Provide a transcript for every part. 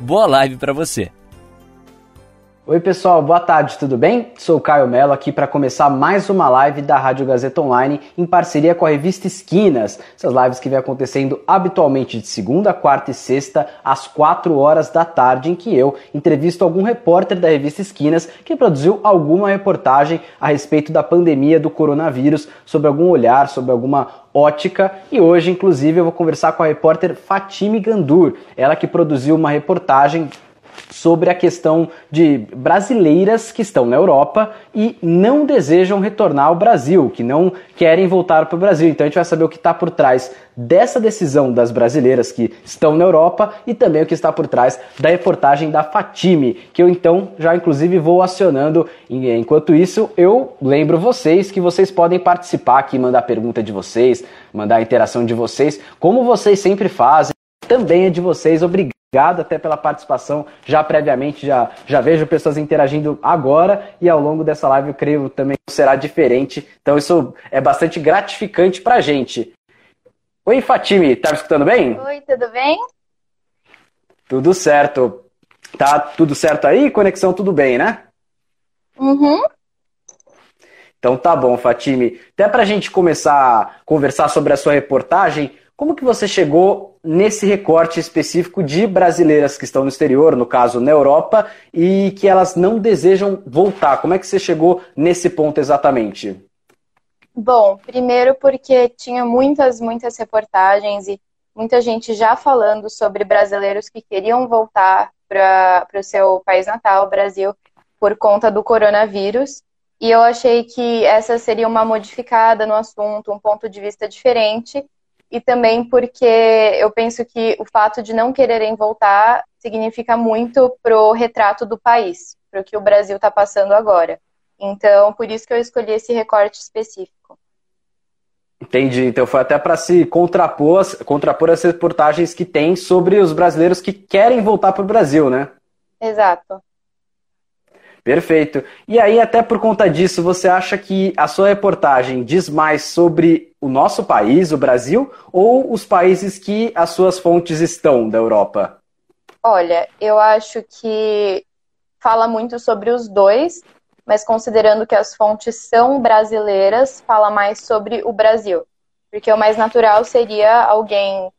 Boa live para você. Oi, pessoal, boa tarde, tudo bem? Sou o Caio Mello aqui para começar mais uma live da Rádio Gazeta Online em parceria com a revista Esquinas. Essas lives que vem acontecendo habitualmente de segunda, quarta e sexta às 4 horas da tarde, em que eu entrevisto algum repórter da revista Esquinas que produziu alguma reportagem a respeito da pandemia do coronavírus, sobre algum olhar, sobre alguma ótica e hoje, inclusive, eu vou conversar com a repórter Fatime Gandur, ela que produziu uma reportagem sobre a questão de brasileiras que estão na Europa e não desejam retornar ao Brasil, que não querem voltar para o Brasil. Então a gente vai saber o que está por trás dessa decisão das brasileiras que estão na Europa e também o que está por trás da reportagem da Fatime, que eu então já inclusive vou acionando. Enquanto isso, eu lembro vocês que vocês podem participar aqui, mandar pergunta de vocês, mandar a interação de vocês, como vocês sempre fazem. Também é de vocês, obrigado Obrigado até pela participação. Já previamente, já, já vejo pessoas interagindo agora e ao longo dessa live eu creio também será diferente. Então isso é bastante gratificante pra gente. Oi, Fatime, tá me escutando bem? Oi, tudo bem? Tudo certo. Tá tudo certo aí? Conexão tudo bem, né? Uhum. Então tá bom, Fatime. Até pra gente começar a conversar sobre a sua reportagem, como que você chegou nesse recorte específico de brasileiras que estão no exterior, no caso na Europa, e que elas não desejam voltar? Como é que você chegou nesse ponto exatamente? Bom, primeiro porque tinha muitas, muitas reportagens e muita gente já falando sobre brasileiros que queriam voltar para o seu país natal, Brasil, por conta do coronavírus. E eu achei que essa seria uma modificada no assunto, um ponto de vista diferente e também porque eu penso que o fato de não quererem voltar significa muito pro retrato do país, pro que o Brasil está passando agora. Então, por isso que eu escolhi esse recorte específico. Entendi. Então foi até para se contrapor, contrapor as reportagens que tem sobre os brasileiros que querem voltar para o Brasil, né? Exato. Perfeito. E aí, até por conta disso, você acha que a sua reportagem diz mais sobre o nosso país, o Brasil, ou os países que as suas fontes estão da Europa? Olha, eu acho que fala muito sobre os dois, mas considerando que as fontes são brasileiras, fala mais sobre o Brasil. Porque o mais natural seria alguém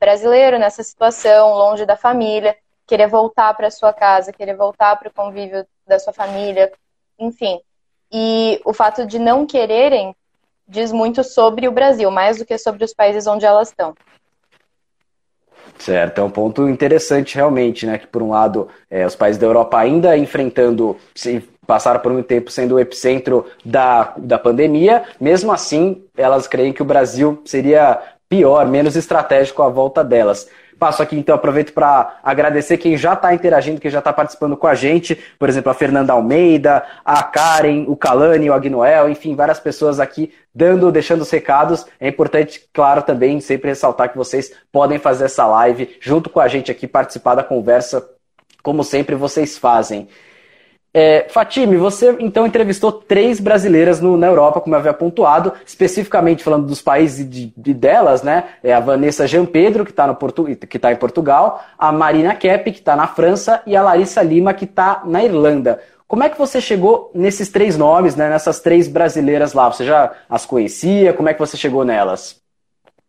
brasileiro nessa situação, longe da família, querer voltar para sua casa, querer voltar para o convívio da sua família, enfim. E o fato de não quererem diz muito sobre o Brasil, mais do que sobre os países onde elas estão. Certo, é um ponto interessante realmente, né? Que por um lado, é, os países da Europa ainda enfrentando, se passaram por muito tempo sendo o epicentro da, da pandemia, mesmo assim, elas creem que o Brasil seria pior, menos estratégico à volta delas. Passo aqui, então, aproveito para agradecer quem já está interagindo, quem já está participando com a gente. Por exemplo, a Fernanda Almeida, a Karen, o Calani, o Agnoel, enfim, várias pessoas aqui dando, deixando os recados. É importante, claro, também sempre ressaltar que vocês podem fazer essa live junto com a gente aqui, participar da conversa, como sempre vocês fazem. É, Fatime, você então entrevistou três brasileiras no, na Europa, como eu havia pontuado, especificamente falando dos países de, de delas, né? É a Vanessa Jean Pedro, que está tá em Portugal, a Marina Kepp, que está na França, e a Larissa Lima, que está na Irlanda. Como é que você chegou nesses três nomes, né, nessas três brasileiras lá? Você já as conhecia? Como é que você chegou nelas?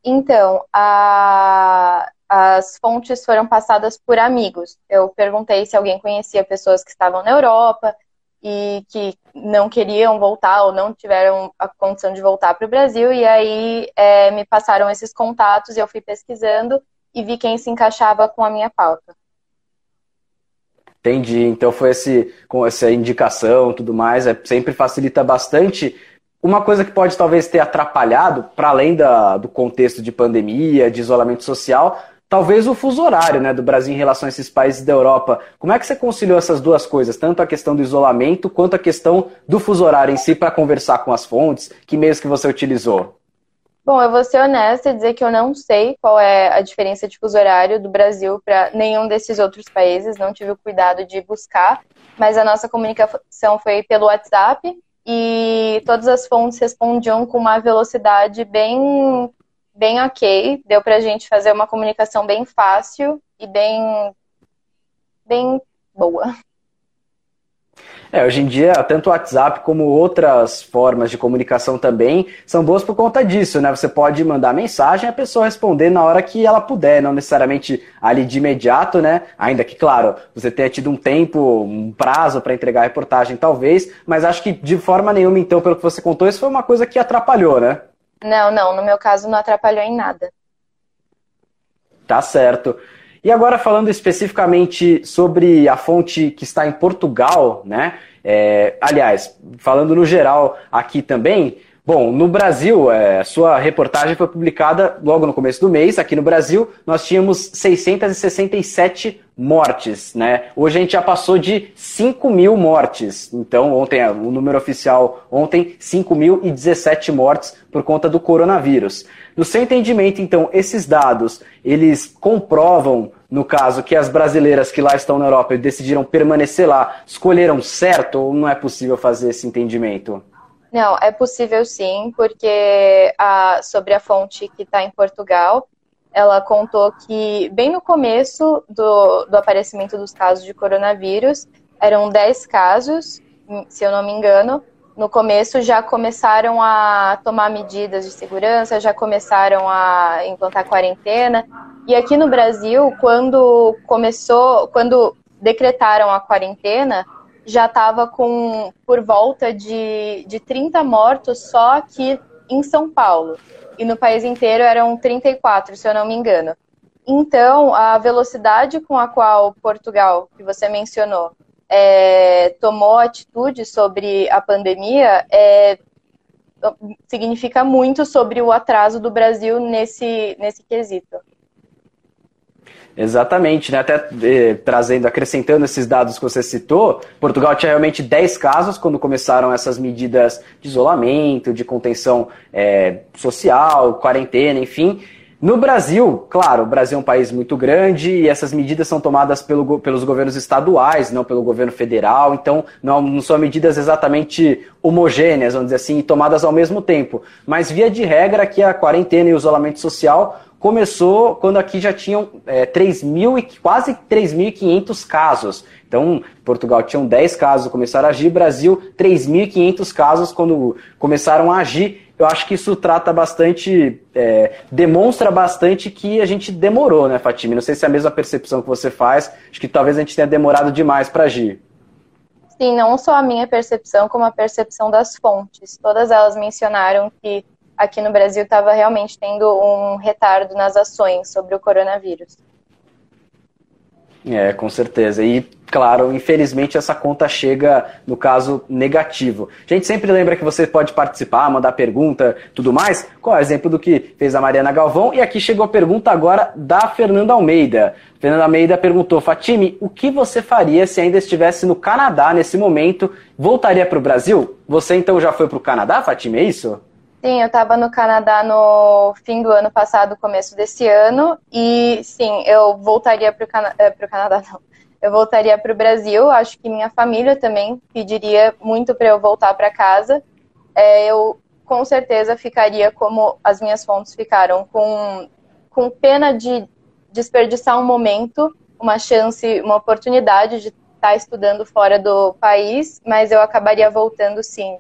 Então, a as fontes foram passadas por amigos. Eu perguntei se alguém conhecia pessoas que estavam na Europa e que não queriam voltar ou não tiveram a condição de voltar para o Brasil, e aí é, me passaram esses contatos e eu fui pesquisando e vi quem se encaixava com a minha pauta. Entendi. Então foi esse, com essa indicação tudo mais, é, sempre facilita bastante. Uma coisa que pode talvez ter atrapalhado, para além da, do contexto de pandemia, de isolamento social, talvez o fuso horário né, do Brasil em relação a esses países da Europa. Como é que você conciliou essas duas coisas, tanto a questão do isolamento quanto a questão do fuso horário em si, para conversar com as fontes? Que meios que você utilizou? Bom, eu vou ser honesta e dizer que eu não sei qual é a diferença de fuso horário do Brasil para nenhum desses outros países, não tive o cuidado de buscar, mas a nossa comunicação foi pelo WhatsApp e todas as fontes respondiam com uma velocidade bem bem ok, deu para a gente fazer uma comunicação bem fácil e bem bem boa. É, hoje em dia, tanto o WhatsApp como outras formas de comunicação também são boas por conta disso, né? Você pode mandar mensagem e a pessoa responder na hora que ela puder, não necessariamente ali de imediato, né? Ainda que, claro, você tenha tido um tempo, um prazo para entregar a reportagem, talvez, mas acho que de forma nenhuma, então, pelo que você contou, isso foi uma coisa que atrapalhou, né? Não, não, no meu caso não atrapalhou em nada. Tá certo. E agora falando especificamente sobre a fonte que está em Portugal, né? É, aliás, falando no geral aqui também, Bom, no Brasil, é, sua reportagem foi publicada logo no começo do mês. Aqui no Brasil, nós tínhamos 667 mortes, né? Hoje a gente já passou de 5 mil mortes. Então, ontem, o número oficial, ontem, 5.017 mortes por conta do coronavírus. No seu entendimento, então, esses dados, eles comprovam, no caso, que as brasileiras que lá estão na Europa e decidiram permanecer lá, escolheram certo ou não é possível fazer esse entendimento? Não, é possível sim, porque a, sobre a fonte que está em Portugal, ela contou que bem no começo do, do aparecimento dos casos de coronavírus, eram 10 casos, se eu não me engano. No começo já começaram a tomar medidas de segurança, já começaram a implantar quarentena. E aqui no Brasil, quando começou, quando decretaram a quarentena, já estava com por volta de, de 30 mortos só aqui em São Paulo. E no país inteiro eram 34, se eu não me engano. Então, a velocidade com a qual Portugal, que você mencionou, é, tomou atitude sobre a pandemia é, significa muito sobre o atraso do Brasil nesse, nesse quesito. Exatamente, né? Até eh, trazendo, acrescentando esses dados que você citou, Portugal tinha realmente 10 casos quando começaram essas medidas de isolamento, de contenção eh, social, quarentena, enfim. No Brasil, claro, o Brasil é um país muito grande e essas medidas são tomadas pelo, pelos governos estaduais, não pelo governo federal, então não, não, são medidas exatamente homogêneas, vamos dizer assim, tomadas ao mesmo tempo. Mas, via de regra, que a quarentena e o isolamento social começou quando aqui já tinham é, 3 mil e quase 3.500 casos. Então, Portugal tinham 10 casos, começaram a agir, Brasil 3.500 casos quando começaram a agir. Eu acho que isso trata bastante, é, demonstra bastante que a gente demorou, né, Fatime? Não sei se é a mesma percepção que você faz, acho que talvez a gente tenha demorado demais para agir. Sim, não só a minha percepção, como a percepção das fontes. Todas elas mencionaram que aqui no Brasil estava realmente tendo um retardo nas ações sobre o coronavírus. É, com certeza. E, claro, infelizmente essa conta chega no caso negativo. A gente sempre lembra que você pode participar, mandar pergunta, tudo mais. Qual é o exemplo do que fez a Mariana Galvão? E aqui chegou a pergunta agora da Fernanda Almeida. Fernanda Almeida perguntou: Fatime, o que você faria se ainda estivesse no Canadá nesse momento? Voltaria para o Brasil? Você então já foi para o Canadá, Fatime, é isso? Sim, eu estava no Canadá no fim do ano passado, começo desse ano, e sim, eu voltaria para o Cana eh, Canadá, não. Eu voltaria para o Brasil. Acho que minha família também pediria muito para eu voltar para casa. É, eu com certeza ficaria como as minhas fontes ficaram, com, com pena de desperdiçar um momento, uma chance, uma oportunidade de estar tá estudando fora do país, mas eu acabaria voltando sim,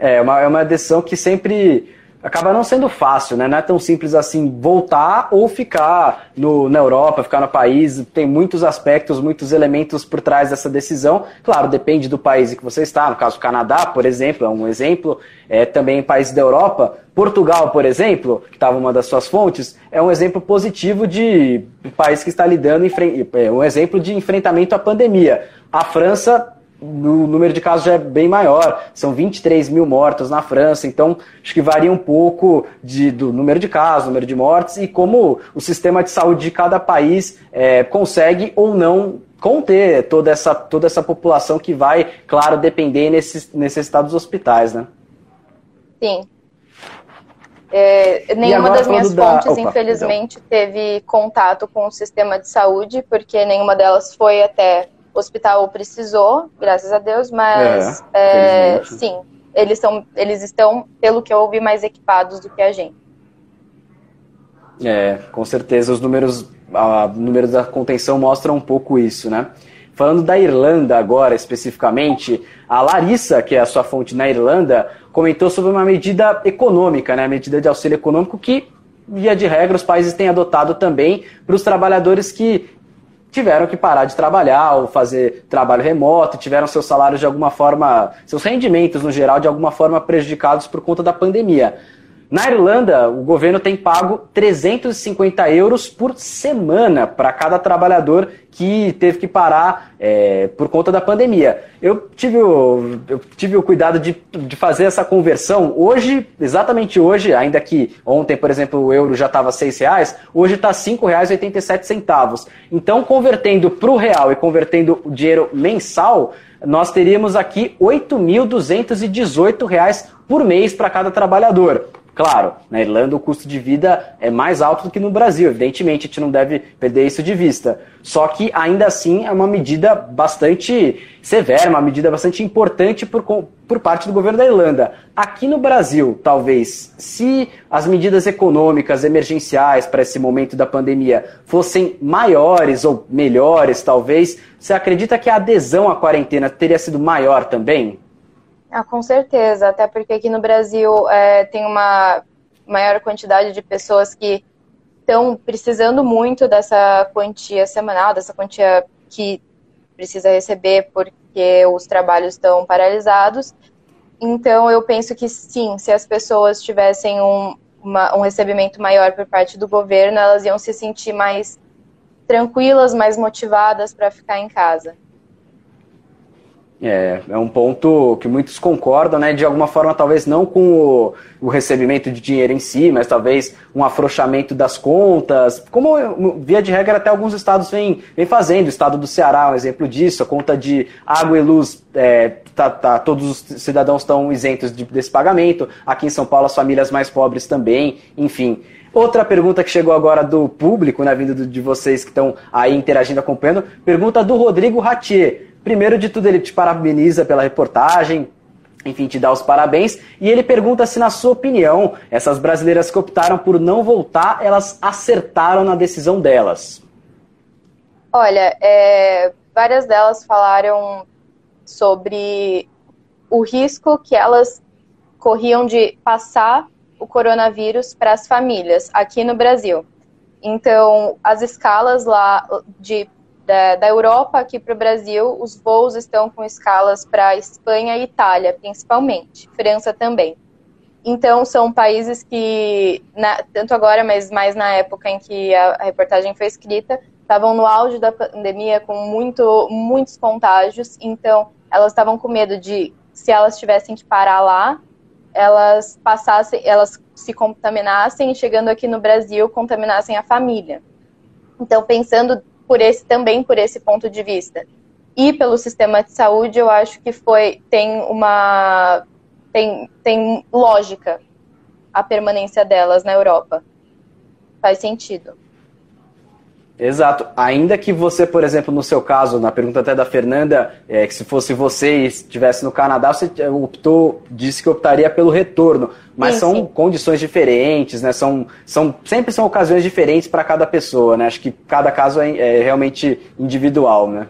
é uma, é uma decisão que sempre acaba não sendo fácil, né? Não é tão simples assim voltar ou ficar no, na Europa, ficar no país. Tem muitos aspectos, muitos elementos por trás dessa decisão. Claro, depende do país em que você está. No caso, o Canadá, por exemplo, é um exemplo. É, também países da Europa. Portugal, por exemplo, que estava uma das suas fontes, é um exemplo positivo de país que está lidando, é um exemplo de enfrentamento à pandemia. A França o número de casos já é bem maior, são 23 mil mortos na França, então acho que varia um pouco de, do número de casos, número de mortes e como o sistema de saúde de cada país é, consegue ou não conter toda essa, toda essa população que vai, claro, depender nesses, necessitar dos hospitais, né? Sim. É, nenhuma das minhas fontes, da... Opa, infelizmente, perdão. teve contato com o sistema de saúde, porque nenhuma delas foi até hospital precisou, graças a Deus, mas é, é, sim, eles, são, eles estão, pelo que eu ouvi, mais equipados do que a gente. É, com certeza os números, a, números da contenção mostram um pouco isso, né? Falando da Irlanda agora especificamente, a Larissa, que é a sua fonte na Irlanda, comentou sobre uma medida econômica, né? Medida de auxílio econômico que, via de regra, os países têm adotado também para os trabalhadores que tiveram que parar de trabalhar ou fazer trabalho remoto, tiveram seus salários de alguma forma, seus rendimentos no geral de alguma forma prejudicados por conta da pandemia. Na Irlanda, o governo tem pago 350 euros por semana para cada trabalhador que teve que parar é, por conta da pandemia. Eu tive o, eu tive o cuidado de, de fazer essa conversão. Hoje, exatamente hoje, ainda que ontem, por exemplo, o euro já estava R$ reais, hoje está R$ 5,87. Então, convertendo para o real e convertendo o dinheiro mensal, nós teríamos aqui R$ 8.218 por mês para cada trabalhador. Claro, na Irlanda o custo de vida é mais alto do que no Brasil, evidentemente, a gente não deve perder isso de vista. Só que ainda assim é uma medida bastante severa, uma medida bastante importante por, por parte do governo da Irlanda. Aqui no Brasil, talvez, se as medidas econômicas emergenciais para esse momento da pandemia fossem maiores ou melhores, talvez, você acredita que a adesão à quarentena teria sido maior também? Ah, com certeza, até porque aqui no Brasil é, tem uma maior quantidade de pessoas que estão precisando muito dessa quantia semanal, dessa quantia que precisa receber porque os trabalhos estão paralisados. Então, eu penso que sim, se as pessoas tivessem um, uma, um recebimento maior por parte do governo, elas iam se sentir mais tranquilas, mais motivadas para ficar em casa. É, é um ponto que muitos concordam, né? De alguma forma, talvez não com o, o, recebimento de dinheiro em si, mas talvez um afrouxamento das contas, como via de regra até alguns estados vêm, vem fazendo. O estado do Ceará é um exemplo disso, a conta de água e luz, é, tá, tá, todos os cidadãos estão isentos de, desse pagamento. Aqui em São Paulo, as famílias mais pobres também, enfim. Outra pergunta que chegou agora do público, né, vindo de vocês que estão aí interagindo, acompanhando, pergunta do Rodrigo Ratier. Primeiro de tudo, ele te parabeniza pela reportagem, enfim, te dá os parabéns. E ele pergunta se, na sua opinião, essas brasileiras que optaram por não voltar, elas acertaram na decisão delas. Olha, é, várias delas falaram sobre o risco que elas corriam de passar o coronavírus para as famílias aqui no Brasil. Então, as escalas lá de da, da Europa aqui para o Brasil, os voos estão com escalas para Espanha e Itália, principalmente, França também. Então, são países que, na, tanto agora, mas mais na época em que a, a reportagem foi escrita, estavam no auge da pandemia com muito, muitos contágios. Então, elas estavam com medo de, se elas tivessem que parar lá, elas passassem, elas se contaminassem e chegando aqui no Brasil, contaminassem a família. Então, pensando por esse também por esse ponto de vista. E pelo sistema de saúde, eu acho que foi tem uma tem, tem lógica a permanência delas na Europa. Faz sentido. Exato. Ainda que você, por exemplo, no seu caso, na pergunta até da Fernanda, é, que se fosse você e estivesse no Canadá, você optou, disse que optaria pelo retorno. Mas sim, são sim. condições diferentes, né? São, são, sempre são ocasiões diferentes para cada pessoa, né? Acho que cada caso é, é realmente individual, né?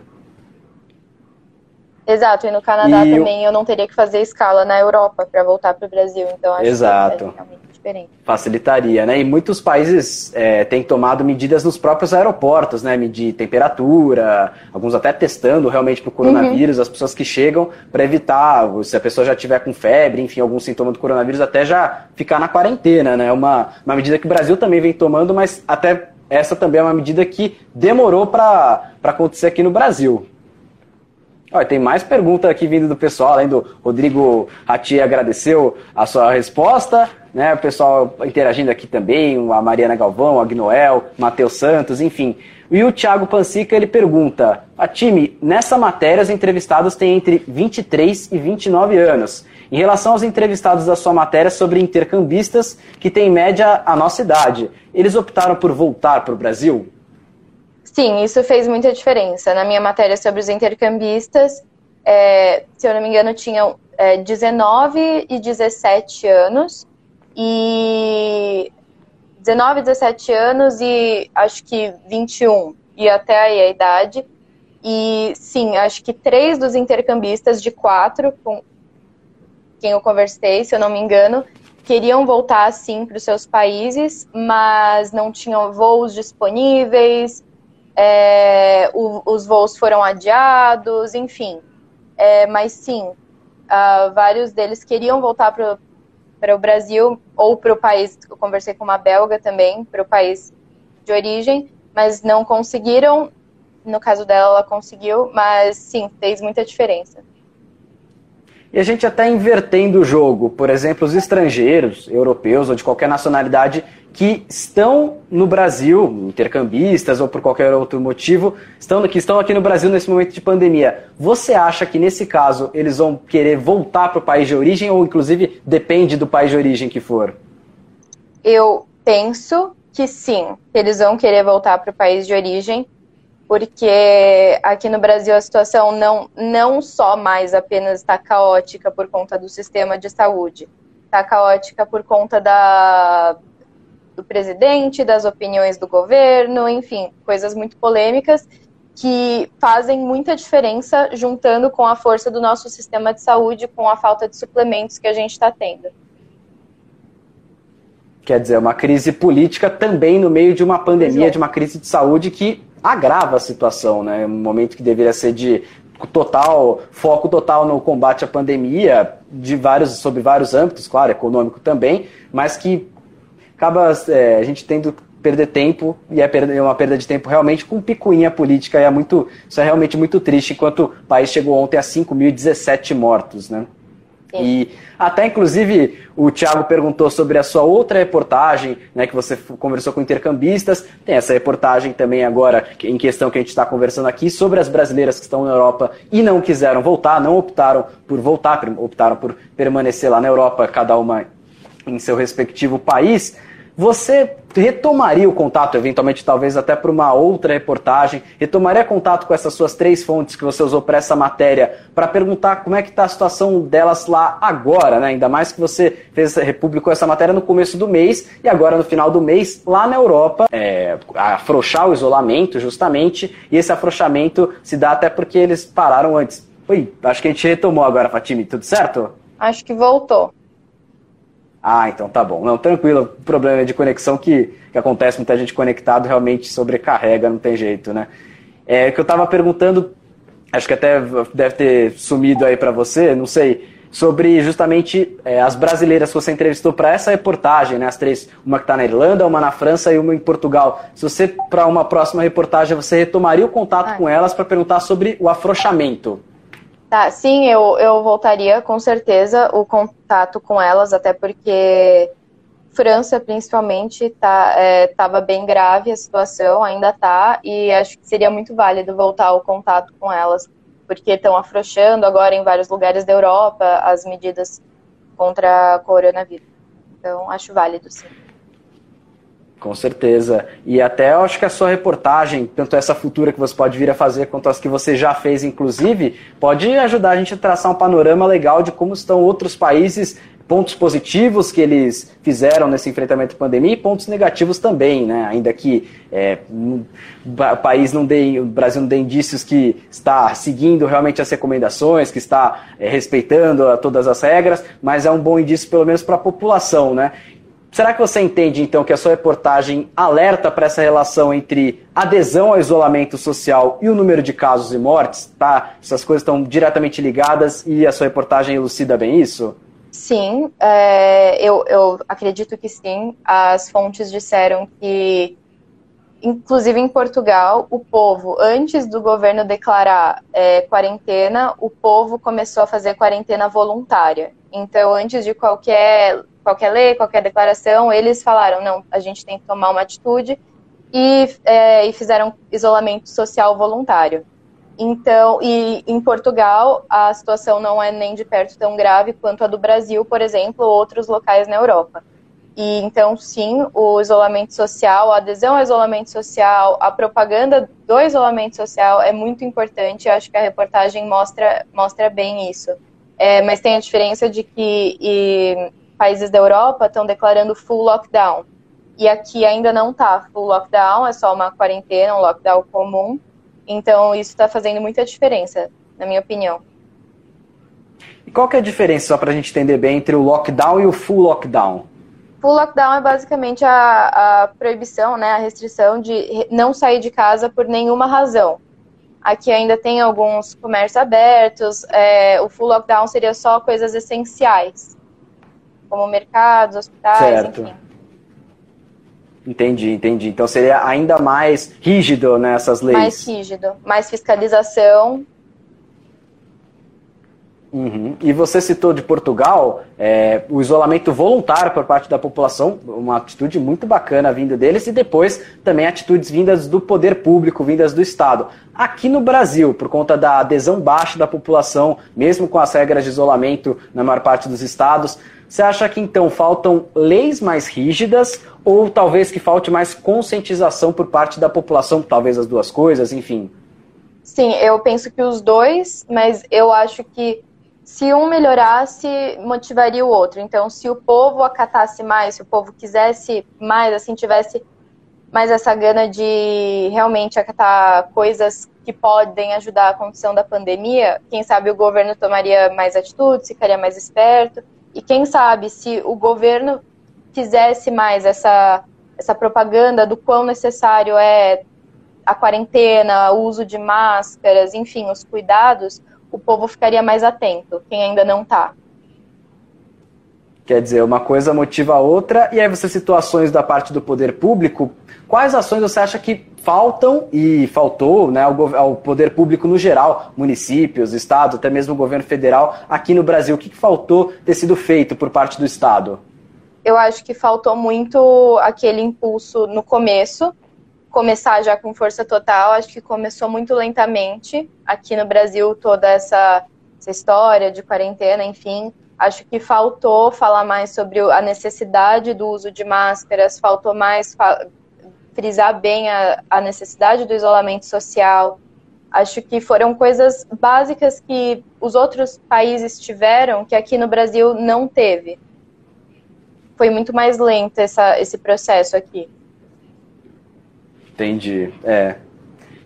Exato, e no Canadá e também eu... eu não teria que fazer escala na Europa para voltar para o Brasil, então acho Exato. que é realmente diferente. Facilitaria, né? E muitos países é, têm tomado medidas nos próprios aeroportos, né? Medir temperatura, alguns até testando realmente para o coronavírus, uhum. as pessoas que chegam, para evitar, se a pessoa já tiver com febre, enfim, algum sintoma do coronavírus, até já ficar na quarentena, né? Uma, uma medida que o Brasil também vem tomando, mas até essa também é uma medida que demorou para acontecer aqui no Brasil. Olha, tem mais pergunta aqui vindo do pessoal, além do Rodrigo Rati agradeceu a sua resposta, né? O pessoal interagindo aqui também, a Mariana Galvão, a Agnoel, Matheus Santos, enfim. E o Thiago Pansica, ele pergunta, a time, nessa matéria os entrevistados têm entre 23 e 29 anos. Em relação aos entrevistados da sua matéria sobre intercambistas, que têm em média a nossa idade, eles optaram por voltar para o Brasil? Sim, isso fez muita diferença. Na minha matéria sobre os intercambistas, é, se eu não me engano, tinham é, 19 e 17 anos. E 19, 17 anos e acho que 21 e até aí a idade. E sim, acho que três dos intercambistas de quatro com quem eu conversei, se eu não me engano, queriam voltar sim para os seus países, mas não tinham voos disponíveis, é, o, os voos foram adiados, enfim. É, mas sim, uh, vários deles queriam voltar para o Brasil ou para o país, eu conversei com uma belga também, para o país de origem, mas não conseguiram. No caso dela, ela conseguiu, mas sim, fez muita diferença. E a gente até invertendo o jogo, por exemplo, os estrangeiros, europeus ou de qualquer nacionalidade, que estão no Brasil, intercambistas ou por qualquer outro motivo, estão, que estão aqui no Brasil nesse momento de pandemia. Você acha que nesse caso eles vão querer voltar para o país de origem ou inclusive depende do país de origem que for? Eu penso que sim, eles vão querer voltar para o país de origem, porque aqui no Brasil a situação não, não só mais apenas está caótica por conta do sistema de saúde, está caótica por conta da, do presidente, das opiniões do governo, enfim, coisas muito polêmicas que fazem muita diferença juntando com a força do nosso sistema de saúde, com a falta de suplementos que a gente está tendo. Quer dizer, uma crise política também no meio de uma pandemia, é. de uma crise de saúde que agrava a situação, né? Um momento que deveria ser de total foco total no combate à pandemia, de vários sobre vários âmbitos, claro, econômico também, mas que acaba é, a gente tendo perder tempo e é uma perda de tempo realmente com picuinha política e é muito isso é realmente muito triste enquanto o país chegou ontem a 5.017 mortos, né? E até inclusive o Thiago perguntou sobre a sua outra reportagem, né, que você conversou com intercambistas. Tem essa reportagem também agora em questão que a gente está conversando aqui sobre as brasileiras que estão na Europa e não quiseram voltar, não optaram por voltar, optaram por permanecer lá na Europa, cada uma em seu respectivo país. Você retomaria o contato, eventualmente, talvez até para uma outra reportagem, retomaria contato com essas suas três fontes que você usou para essa matéria, para perguntar como é que está a situação delas lá agora, né? Ainda mais que você fez, publicou essa matéria no começo do mês e agora no final do mês, lá na Europa, é, afrouxar o isolamento, justamente, e esse afrouxamento se dá até porque eles pararam antes. Oi, acho que a gente retomou agora, Fatime, tudo certo? Acho que voltou. Ah, então tá bom. Não, tranquilo. O problema de conexão que, que acontece, muita gente conectado realmente sobrecarrega, não tem jeito, né? É que eu tava perguntando, acho que até deve ter sumido aí para você, não sei, sobre justamente é, as brasileiras que você entrevistou para essa reportagem, né? As três, uma que está na Irlanda, uma na França e uma em Portugal. Se você, para uma próxima reportagem, você retomaria o contato ah. com elas para perguntar sobre o afrouxamento. Tá, sim, eu, eu voltaria com certeza o contato com elas, até porque França, principalmente, estava é, bem grave a situação, ainda está, e acho que seria muito válido voltar o contato com elas, porque estão afrouxando agora em vários lugares da Europa as medidas contra a coronavírus. Então, acho válido, sim. Com certeza. E até eu acho que a sua reportagem, tanto essa futura que você pode vir a fazer, quanto as que você já fez, inclusive, pode ajudar a gente a traçar um panorama legal de como estão outros países, pontos positivos que eles fizeram nesse enfrentamento à pandemia e pontos negativos também, né? Ainda que é, o país não dê, o Brasil não dê indícios que está seguindo realmente as recomendações, que está é, respeitando todas as regras, mas é um bom indício pelo menos para a população, né? Será que você entende, então, que a sua reportagem alerta para essa relação entre adesão ao isolamento social e o número de casos e mortes? Tá? Essas coisas estão diretamente ligadas e a sua reportagem elucida bem isso? Sim, é, eu, eu acredito que sim. As fontes disseram que inclusive em Portugal, o povo, antes do governo declarar é, quarentena, o povo começou a fazer quarentena voluntária. Então, antes de qualquer, qualquer lei, qualquer declaração, eles falaram: não, a gente tem que tomar uma atitude e, é, e fizeram isolamento social voluntário. Então, e em Portugal, a situação não é nem de perto tão grave quanto a do Brasil, por exemplo, ou outros locais na Europa. E então, sim, o isolamento social, a adesão ao isolamento social, a propaganda do isolamento social é muito importante. Eu acho que a reportagem mostra, mostra bem isso. É, mas tem a diferença de que e, países da Europa estão declarando full lockdown. E aqui ainda não está full lockdown, é só uma quarentena, um lockdown comum. Então, isso está fazendo muita diferença, na minha opinião. E qual que é a diferença, só para a gente entender bem, entre o lockdown e o full lockdown? Full lockdown é basicamente a, a proibição, né, a restrição de não sair de casa por nenhuma razão. Aqui ainda tem alguns comércios abertos. É, o full lockdown seria só coisas essenciais, como mercados, hospitais, certo. enfim. Entendi, entendi. Então seria ainda mais rígido nessas leis. Mais rígido, mais fiscalização Uhum. E você citou de Portugal é, o isolamento voluntário por parte da população, uma atitude muito bacana vinda deles, e depois também atitudes vindas do poder público, vindas do Estado. Aqui no Brasil, por conta da adesão baixa da população, mesmo com as regras de isolamento na maior parte dos estados, você acha que então faltam leis mais rígidas ou talvez que falte mais conscientização por parte da população, talvez as duas coisas, enfim? Sim, eu penso que os dois, mas eu acho que se um melhorasse, motivaria o outro. Então, se o povo acatasse mais, se o povo quisesse mais, assim, tivesse mais essa gana de realmente acatar coisas que podem ajudar a condição da pandemia, quem sabe o governo tomaria mais atitudes, ficaria mais esperto. E quem sabe se o governo fizesse mais essa, essa propaganda do quão necessário é a quarentena, o uso de máscaras, enfim, os cuidados, o povo ficaria mais atento, quem ainda não está. Quer dizer, uma coisa motiva a outra, e aí você situações da parte do poder público. Quais ações você acha que faltam e faltou né, ao, ao poder público no geral, municípios, estados, até mesmo o governo federal aqui no Brasil? O que, que faltou ter sido feito por parte do Estado? Eu acho que faltou muito aquele impulso no começo, começar já com força total. Acho que começou muito lentamente aqui no Brasil toda essa, essa história de quarentena, enfim. Acho que faltou falar mais sobre a necessidade do uso de máscaras, faltou mais frisar bem a, a necessidade do isolamento social. Acho que foram coisas básicas que os outros países tiveram que aqui no Brasil não teve. Foi muito mais lento essa, esse processo aqui. Entendi. É.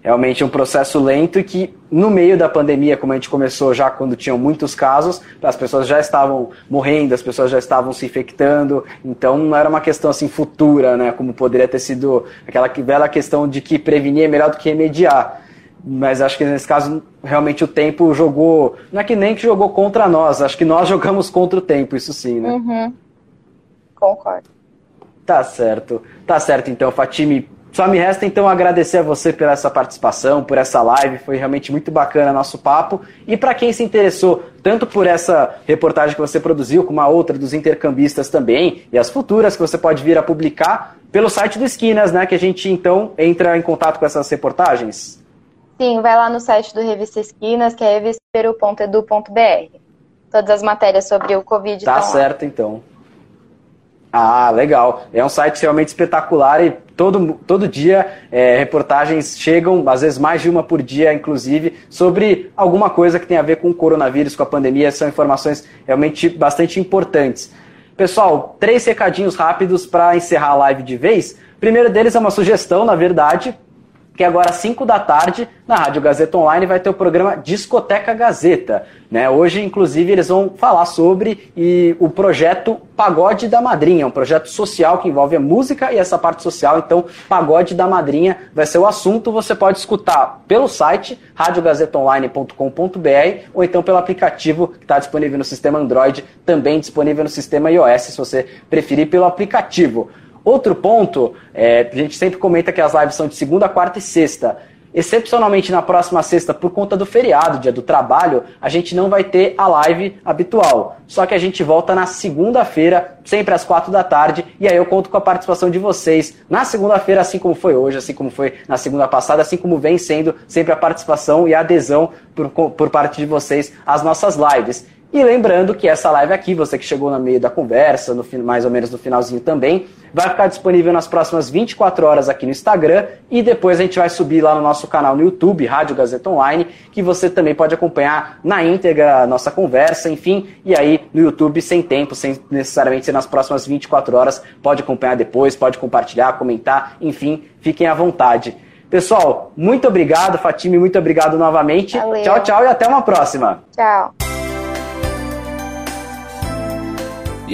Realmente um processo lento e que, no meio da pandemia, como a gente começou já quando tinham muitos casos, as pessoas já estavam morrendo, as pessoas já estavam se infectando, então não era uma questão assim futura, né? Como poderia ter sido aquela bela questão de que prevenir é melhor do que remediar. Mas acho que nesse caso, realmente o tempo jogou. Não é que nem que jogou contra nós, acho que nós jogamos contra o tempo, isso sim, né? Uhum. Concordo. Tá certo. Tá certo, então, Fatime. Só me resta então agradecer a você pela essa participação, por essa live, foi realmente muito bacana nosso papo. E para quem se interessou tanto por essa reportagem que você produziu, como a outra dos intercambistas também, e as futuras que você pode vir a publicar pelo site do Esquinas, né? Que a gente então entra em contato com essas reportagens. Sim, vai lá no site do Revista Esquinas, que é revisteiro.edu.br. Todas as matérias sobre o Covid Tá certo, lá. então. Ah, legal. É um site realmente espetacular e todo, todo dia é, reportagens chegam, às vezes mais de uma por dia, inclusive, sobre alguma coisa que tem a ver com o coronavírus, com a pandemia. São informações realmente bastante importantes. Pessoal, três recadinhos rápidos para encerrar a live de vez. O primeiro deles é uma sugestão, na verdade, que agora às 5 da tarde, na Rádio Gazeta Online, vai ter o programa Discoteca Gazeta. Né? Hoje, inclusive, eles vão falar sobre e, o projeto Pagode da Madrinha, um projeto social que envolve a música e essa parte social. Então, Pagode da Madrinha vai ser o assunto. Você pode escutar pelo site radiogazetaonline.com.br ou então pelo aplicativo que está disponível no sistema Android, também disponível no sistema iOS, se você preferir pelo aplicativo. Outro ponto, é, a gente sempre comenta que as lives são de segunda, quarta e sexta. Excepcionalmente na próxima sexta, por conta do feriado, dia do trabalho, a gente não vai ter a live habitual. Só que a gente volta na segunda-feira, sempre às quatro da tarde, e aí eu conto com a participação de vocês na segunda-feira, assim como foi hoje, assim como foi na segunda passada, assim como vem sendo sempre a participação e a adesão por, por parte de vocês às nossas lives. E lembrando que essa live aqui, você que chegou no meio da conversa, no mais ou menos no finalzinho também, vai ficar disponível nas próximas 24 horas aqui no Instagram e depois a gente vai subir lá no nosso canal no YouTube, Rádio Gazeta Online, que você também pode acompanhar na íntegra a nossa conversa, enfim, e aí no YouTube sem tempo, sem necessariamente ser nas próximas 24 horas, pode acompanhar depois, pode compartilhar, comentar, enfim, fiquem à vontade. Pessoal, muito obrigado, Fatime, muito obrigado novamente. Valeu. Tchau, tchau e até uma próxima. Tchau.